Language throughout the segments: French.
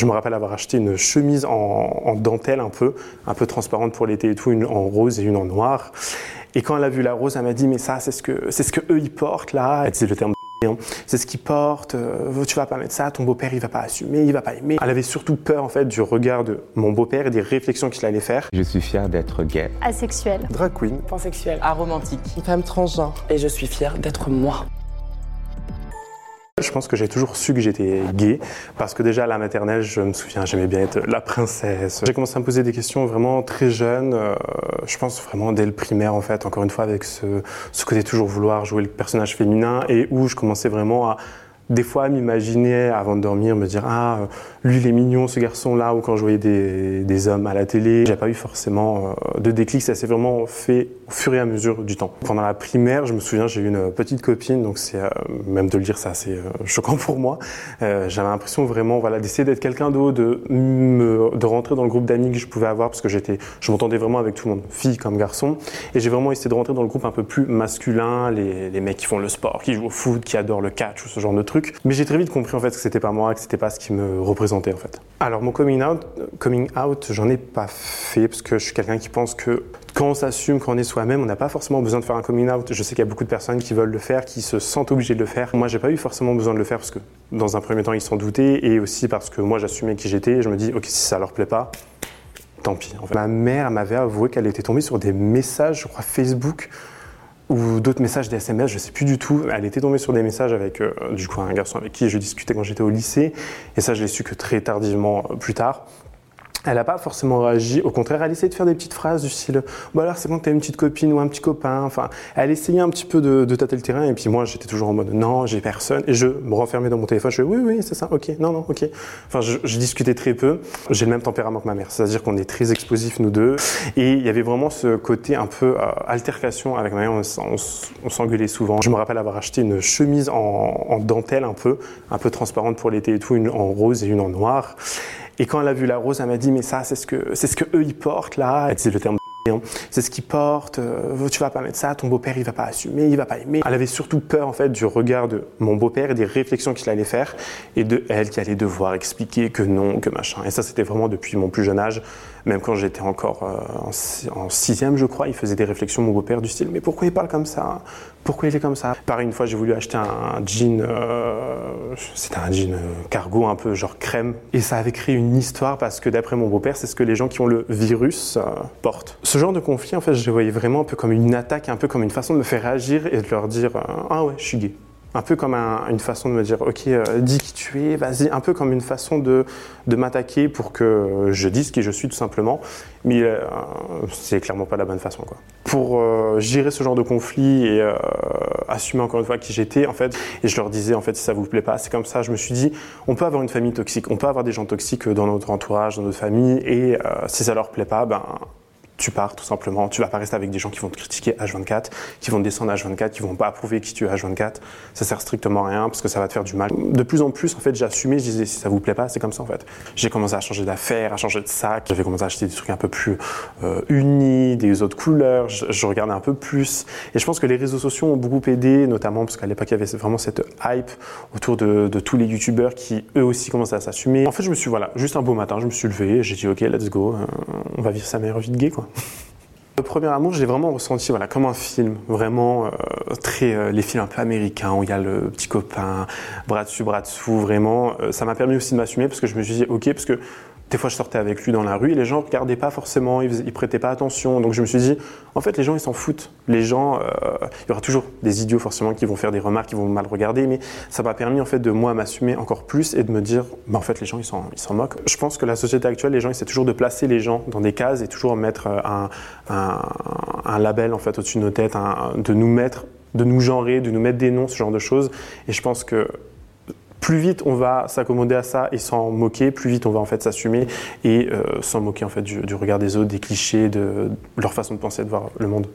Je me rappelle avoir acheté une chemise en, dentelle un peu, un peu transparente pour l'été et tout, une en rose et une en noir. Et quand elle a vu la rose, elle m'a dit mais ça c'est ce que c'est ce que eux ils portent là. Elle disait le terme hein. c'est ce qu'ils portent. Euh, tu vas pas mettre ça, ton beau-père il va pas assumer, il va pas aimer. Elle avait surtout peur en fait du regard de mon beau-père et des réflexions qu'il allait faire. Je suis fier d'être gay. Asexuel. Drag queen. Pansexuel. Aromantique. Une femme transgenre. Et je suis fier d'être moi. Je pense que j'ai toujours su que j'étais gay parce que déjà à la maternelle, je me souviens, j'aimais bien être la princesse. J'ai commencé à me poser des questions vraiment très jeune. Euh, je pense vraiment dès le primaire en fait, encore une fois avec ce, ce côté toujours vouloir jouer le personnage féminin et où je commençais vraiment à des fois m'imaginer avant de dormir, me dire ah lui il est mignon ce garçon là ou quand je voyais des, des hommes à la télé, j'ai pas eu forcément euh, de déclic, ça s'est vraiment fait au fur et à mesure du temps. Pendant la primaire, je me souviens j'ai eu une petite copine donc c'est euh, même de le dire ça c'est euh, choquant pour moi. J'avais l'impression vraiment voilà d'essayer d'être quelqu'un d'autre, de me, de rentrer dans le groupe d'amis que je pouvais avoir parce que j'étais je m'entendais vraiment avec tout le monde, fille comme garçon et j'ai vraiment essayé de rentrer dans le groupe un peu plus masculin, les, les mecs qui font le sport, qui jouent au foot, qui adorent le catch ou ce genre de trucs mais j'ai très vite compris en fait que c'était pas moi, que c'était pas ce qui me représentait en fait. Alors mon coming out, coming out, j'en ai pas fait parce que je suis quelqu'un qui pense que quand on s'assume, quand on est soi-même, on n'a pas forcément besoin de faire un coming out. Je sais qu'il y a beaucoup de personnes qui veulent le faire, qui se sentent obligées de le faire. Moi, j'ai pas eu forcément besoin de le faire parce que dans un premier temps, ils s'en doutaient et aussi parce que moi, j'assumais qui j'étais je me dis, ok, si ça leur plaît pas, tant pis. Ma mère m'avait avoué qu'elle était tombée sur des messages, je crois, Facebook ou d'autres messages des SMS, je sais plus du tout. Elle était tombée sur des messages avec euh, du coup un garçon avec qui je discutais quand j'étais au lycée, et ça je l'ai su que très tardivement euh, plus tard elle n'a pas forcément réagi. Au contraire, elle essayait de faire des petites phrases du style Bon, alors, c'est quand t'as une petite copine ou un petit copain. Enfin, elle essayait un petit peu de, de tâter le terrain. Et puis moi, j'étais toujours en mode Non, j'ai personne. Et je me renfermais dans mon téléphone. Je fais Oui, oui, c'est ça. Ok, non, non, ok. Enfin, je, je discutais très peu. J'ai le même tempérament que ma mère. C'est-à-dire qu'on est très explosifs, nous deux. Et il y avait vraiment ce côté un peu euh, altercation avec ma mère. On, on, s'engueulait souvent. Je me rappelle avoir acheté une chemise en, en dentelle un peu, un peu transparente pour l'été et tout, une en rose et une en noir. Et quand elle a vu la rose, elle m'a dit mais ça c'est ce que c'est ce que eux ils portent là. Elle le terme hein. c'est ce qu'ils portent. Euh, tu vas pas mettre ça, ton beau-père il va pas assumer, il va pas aimer. Elle avait surtout peur en fait du regard de mon beau-père et des réflexions qu'il allait faire et de elle qui allait devoir expliquer que non, que machin. Et ça c'était vraiment depuis mon plus jeune âge. Même quand j'étais encore euh, en, sixième, je crois, il faisait des réflexions, mon beau-père, du style Mais pourquoi il parle comme ça? Pourquoi il est comme ça? Pareil, une fois, j'ai voulu acheter un jean, euh, c'était un jean cargo un peu genre crème, et ça avait créé une histoire parce que d'après mon beau-père, c'est ce que les gens qui ont le virus portent. Genre de conflit, en fait, je le voyais vraiment un peu comme une attaque, un peu comme une façon de me faire réagir et de leur dire Ah ouais, je suis gay. Un peu comme une façon de me dire ok euh, dis qui tu es vas-y. Un peu comme une façon de, de m'attaquer pour que je dise qui je suis tout simplement. Mais euh, c'est clairement pas la bonne façon quoi. Pour euh, gérer ce genre de conflit et assumer encore une fois qui j'étais en fait et je leur disais en fait si ça vous plaît pas c'est comme ça je me suis dit on peut avoir une famille toxique on peut avoir des gens toxiques dans notre entourage dans notre famille et si ça leur plaît pas ben tu pars tout simplement. Tu vas pas rester avec des gens qui vont te critiquer H24, qui vont te descendre H24, qui vont pas approuver qui tu es H24. Ça sert strictement à rien parce que ça va te faire du mal. De plus en plus, en fait, assumé, je disais si ça vous plaît pas, c'est comme ça en fait. J'ai commencé à changer d'affaires, à changer de sac. J'avais commencé à acheter des trucs un peu plus euh, unis, des autres couleurs. Je, regardais un peu plus. Et je pense que les réseaux sociaux ont beaucoup aidé, notamment parce qu'à l'époque, il y avait vraiment cette hype autour de, tous les youtubeurs qui eux aussi commençaient à s'assumer. En fait, je me suis, voilà, juste un beau matin, je me suis levé, j'ai dit ok, let's go, euh, on va vivre sa meilleure vie de gay quoi. Le premier amour, je l'ai vraiment ressenti voilà, comme un film, vraiment euh, très euh, les films un peu américains où il y a le petit copain, bras dessus, bras dessous, vraiment. Euh, ça m'a permis aussi de m'assumer parce que je me suis dit, ok, parce que des fois, je sortais avec lui dans la rue et les gens ne regardaient pas forcément, ils, ne prêtaient pas attention. Donc je me suis dit, en fait, les gens, ils s'en foutent. Les gens, euh, il y aura toujours des idiots forcément qui vont faire des remarques, qui vont mal regarder, mais ça m'a permis en fait de moi m'assumer encore plus et de me dire, bah, en fait, les gens, ils s'en, ils s'en moquent. Je pense que la société actuelle, les gens, essaient toujours de placer les gens dans des cases et toujours mettre euh, un label en fait au-dessus de nos têtes, de nous mettre de nous genrer, de nous mettre des noms, ce genre de choses. Et je pense que plus vite on va s'accommoder à ça et s'en moquer, plus vite on va en fait s'assumer et euh, s'en moquer en fait du, du, regard des autres, des clichés, de leur façon de penser, de voir le monde.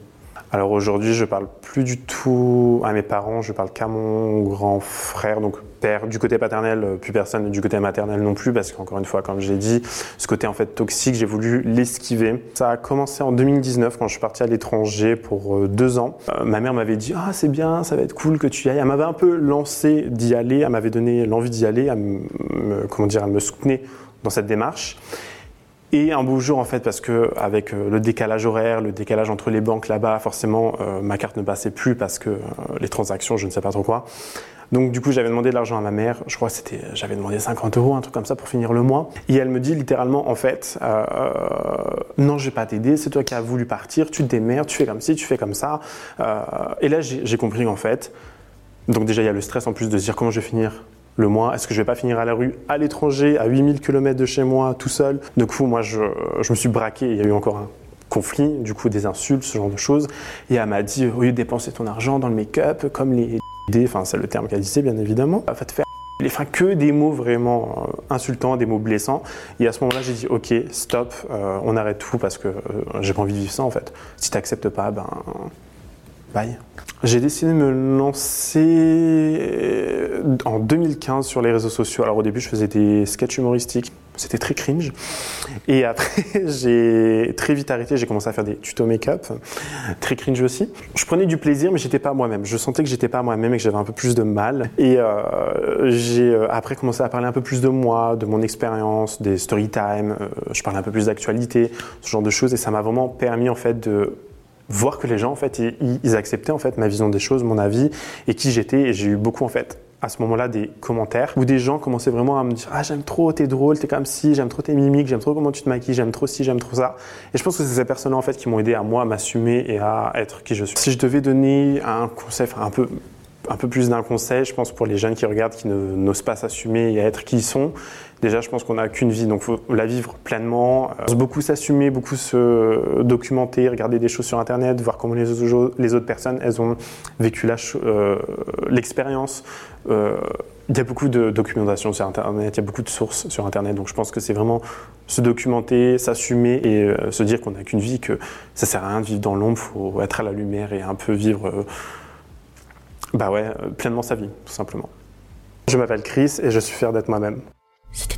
Alors aujourd'hui, je parle plus du tout à mes parents, je parle qu'à mon grand frère, donc père du côté paternel, euh, plus personne du côté maternel non plus, parce qu'encore une fois, comme j'ai dit, ce côté en fait toxique, j'ai voulu l'esquiver. Ça a commencé en 2019 quand je suis parti à l'étranger pour euh, deux ans. Euh, ma mère m'avait dit ah c'est bien, ça va être cool que tu y ailles. Elle m'avait un peu lancé d'y aller, elle m'avait donné l'envie d'y aller, comment dire, elle me soutenait dans cette démarche. Et un beau jour, en fait, parce que avec euh, le décalage horaire, le décalage entre les banques là-bas, forcément, euh, ma carte ne passait plus parce que euh, les transactions, je ne sais pas trop quoi. Donc, du coup, j'avais demandé de l'argent à ma mère. Je crois que c'était, j'avais demandé 50 euros, un truc comme ça pour finir le mois. Et elle me dit littéralement, en fait, non, je vais pas t'aider. C'est toi qui as voulu partir. Tu te démerdes. Tu fais comme ci, tu fais comme ça. Et là, j'ai compris qu'en fait, donc déjà, il y a le stress en plus de se dire comment je vais finir le mois Est-ce que je vais pas finir à la rue, à l'étranger, à 8000 km de chez moi, tout seul? Du coup, moi, je, me suis braqué. Il y a eu encore un conflit, du coup, des insultes, ce genre de choses. Et elle m'a dit, au lieu de dépenser ton argent dans le make-up, comme les enfin, c'est le terme qu'elle disait, bien évidemment, va te faire enfin, que des mots vraiment euh, insultants, des mots blessants. Et à ce moment-là, j'ai dit, ok, stop, euh, on arrête tout parce que euh, j'ai pas envie de vivre ça, en fait. Si t'acceptes pas, ben, J'ai décidé de me lancer en 2015 sur les réseaux sociaux. Alors au début, je faisais des sketchs humoristiques. C'était très cringe. Et après, j'ai très vite arrêté. J'ai commencé à faire des tutos make-up. Très cringe aussi. Je prenais du plaisir, mais j'étais pas moi-même. Je sentais que j'étais pas moi-même et que j'avais un peu plus de mal. Et euh, j'ai euh, après commencé à parler un peu plus de moi, de mon expérience, des story time. Euh, je parlais un peu plus d'actualité, ce genre de choses. Et ça m'a vraiment permis en fait de voir que les gens en fait ils, acceptaient en fait ma vision des choses, mon avis et qui j'étais. Et j'ai eu beaucoup en fait à ce moment-là des commentaires où des gens commençaient vraiment à me dire ah j'aime trop t'es drôle t'es comme si j'aime trop tes mimiques j'aime trop comment tu te maquilles j'aime trop ci j'aime trop ça et je pense que c'est ces personnes-là en fait qui m'ont aidé à moi à m'assumer et à être qui je suis. Si je devais donner un conseil un peu un peu plus d'un conseil, je pense, pour les jeunes qui regardent, qui n'osent pas s'assumer et être qui ils sont. Déjà, je pense qu'on n'a qu'une vie, donc faut la vivre pleinement. Euh, beaucoup s'assumer, beaucoup se documenter, regarder des choses sur Internet, voir comment les autres, personnes, elles ont vécu euh, l'expérience. Euh, il y a beaucoup de documentation sur Internet, il y a beaucoup de sources sur Internet, donc je pense que c'est vraiment se documenter, s'assumer et se dire qu'on n'a qu'une vie, que ça sert à rien de vivre dans l'ombre, faut être à la lumière et un peu vivre bah ouais, euh, pleinement sa vie, tout simplement. Je m'appelle Chris et je suis fier d'être moi-même. C'était